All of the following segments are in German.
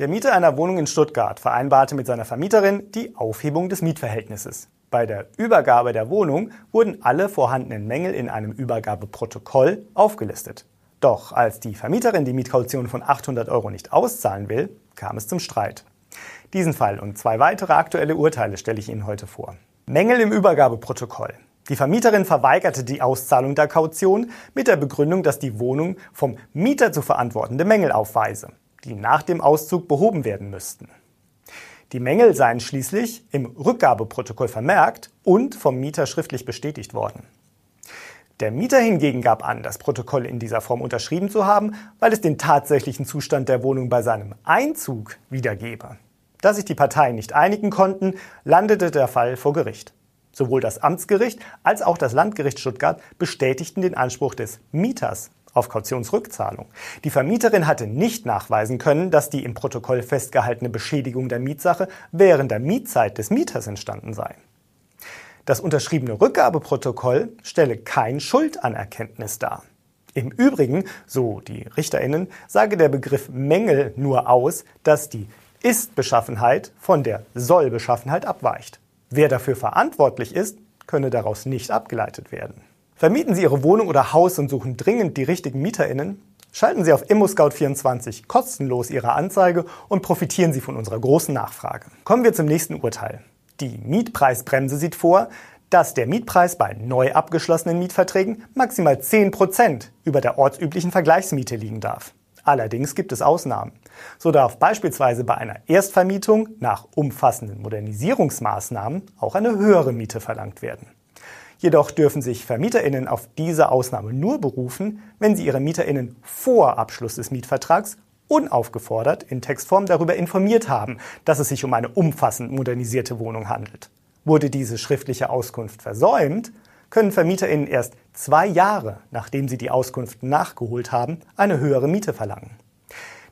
Der Mieter einer Wohnung in Stuttgart vereinbarte mit seiner Vermieterin die Aufhebung des Mietverhältnisses. Bei der Übergabe der Wohnung wurden alle vorhandenen Mängel in einem Übergabeprotokoll aufgelistet. Doch als die Vermieterin die Mietkaution von 800 Euro nicht auszahlen will, kam es zum Streit. Diesen Fall und zwei weitere aktuelle Urteile stelle ich Ihnen heute vor. Mängel im Übergabeprotokoll. Die Vermieterin verweigerte die Auszahlung der Kaution mit der Begründung, dass die Wohnung vom Mieter zu verantwortende Mängel aufweise die nach dem Auszug behoben werden müssten. Die Mängel seien schließlich im Rückgabeprotokoll vermerkt und vom Mieter schriftlich bestätigt worden. Der Mieter hingegen gab an, das Protokoll in dieser Form unterschrieben zu haben, weil es den tatsächlichen Zustand der Wohnung bei seinem Einzug wiedergebe. Da sich die Parteien nicht einigen konnten, landete der Fall vor Gericht. Sowohl das Amtsgericht als auch das Landgericht Stuttgart bestätigten den Anspruch des Mieters auf Kautionsrückzahlung. Die Vermieterin hatte nicht nachweisen können, dass die im Protokoll festgehaltene Beschädigung der Mietsache während der Mietzeit des Mieters entstanden sei. Das unterschriebene Rückgabeprotokoll stelle kein Schuldanerkenntnis dar. Im Übrigen, so die Richterinnen, sage der Begriff Mängel nur aus, dass die Ist-Beschaffenheit von der Soll-Beschaffenheit abweicht. Wer dafür verantwortlich ist, könne daraus nicht abgeleitet werden. Vermieten Sie Ihre Wohnung oder Haus und suchen dringend die richtigen MieterInnen? Schalten Sie auf ImmoScout24 kostenlos Ihre Anzeige und profitieren Sie von unserer großen Nachfrage. Kommen wir zum nächsten Urteil. Die Mietpreisbremse sieht vor, dass der Mietpreis bei neu abgeschlossenen Mietverträgen maximal 10% über der ortsüblichen Vergleichsmiete liegen darf. Allerdings gibt es Ausnahmen. So darf beispielsweise bei einer Erstvermietung nach umfassenden Modernisierungsmaßnahmen auch eine höhere Miete verlangt werden. Jedoch dürfen sich VermieterInnen auf diese Ausnahme nur berufen, wenn sie ihre MieterInnen vor Abschluss des Mietvertrags unaufgefordert in Textform darüber informiert haben, dass es sich um eine umfassend modernisierte Wohnung handelt. Wurde diese schriftliche Auskunft versäumt, können VermieterInnen erst zwei Jahre, nachdem sie die Auskunft nachgeholt haben, eine höhere Miete verlangen.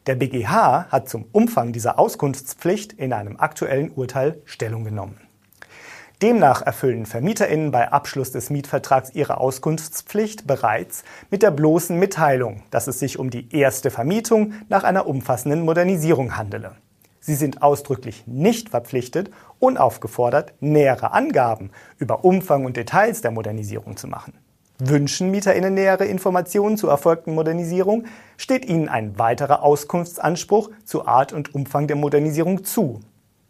Der BGH hat zum Umfang dieser Auskunftspflicht in einem aktuellen Urteil Stellung genommen. Demnach erfüllen VermieterInnen bei Abschluss des Mietvertrags ihre Auskunftspflicht bereits mit der bloßen Mitteilung, dass es sich um die erste Vermietung nach einer umfassenden Modernisierung handele. Sie sind ausdrücklich nicht verpflichtet, unaufgefordert, nähere Angaben über Umfang und Details der Modernisierung zu machen. Wünschen MieterInnen nähere Informationen zur erfolgten Modernisierung, steht ihnen ein weiterer Auskunftsanspruch zu Art und Umfang der Modernisierung zu.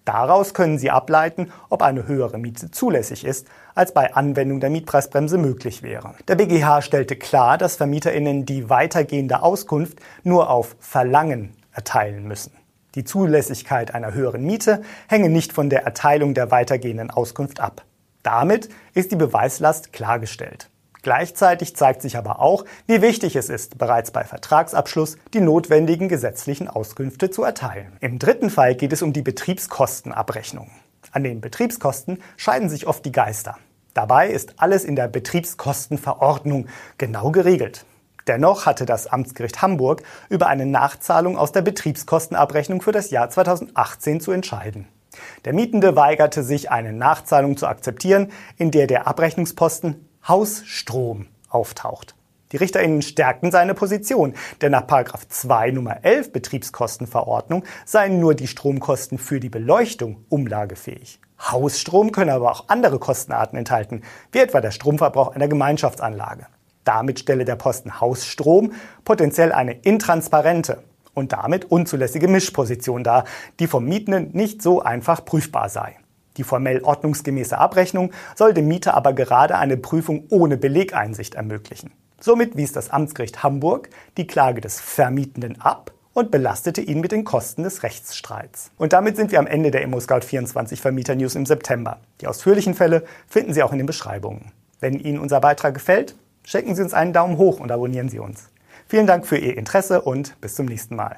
Daraus können Sie ableiten, ob eine höhere Miete zulässig ist, als bei Anwendung der Mietpreisbremse möglich wäre. Der BGH stellte klar, dass VermieterInnen die weitergehende Auskunft nur auf Verlangen erteilen müssen. Die Zulässigkeit einer höheren Miete hänge nicht von der Erteilung der weitergehenden Auskunft ab. Damit ist die Beweislast klargestellt. Gleichzeitig zeigt sich aber auch, wie wichtig es ist, bereits bei Vertragsabschluss die notwendigen gesetzlichen Auskünfte zu erteilen. Im dritten Fall geht es um die Betriebskostenabrechnung. An den Betriebskosten scheiden sich oft die Geister. Dabei ist alles in der Betriebskostenverordnung genau geregelt. Dennoch hatte das Amtsgericht Hamburg über eine Nachzahlung aus der Betriebskostenabrechnung für das Jahr 2018 zu entscheiden. Der Mietende weigerte sich, eine Nachzahlung zu akzeptieren, in der der Abrechnungsposten Hausstrom auftaucht. Die RichterInnen stärkten seine Position, denn nach 2 Nummer 11 Betriebskostenverordnung seien nur die Stromkosten für die Beleuchtung umlagefähig. Hausstrom können aber auch andere Kostenarten enthalten, wie etwa der Stromverbrauch einer Gemeinschaftsanlage. Damit stelle der Posten Hausstrom potenziell eine intransparente und damit unzulässige Mischposition dar, die vom Mietenden nicht so einfach prüfbar sei. Die formell ordnungsgemäße Abrechnung soll dem Mieter aber gerade eine Prüfung ohne Belegeinsicht ermöglichen. Somit wies das Amtsgericht Hamburg die Klage des Vermietenden ab und belastete ihn mit den Kosten des Rechtsstreits. Und damit sind wir am Ende der ImmoScout24 Vermieter News im September. Die ausführlichen Fälle finden Sie auch in den Beschreibungen. Wenn Ihnen unser Beitrag gefällt, schenken Sie uns einen Daumen hoch und abonnieren Sie uns. Vielen Dank für Ihr Interesse und bis zum nächsten Mal.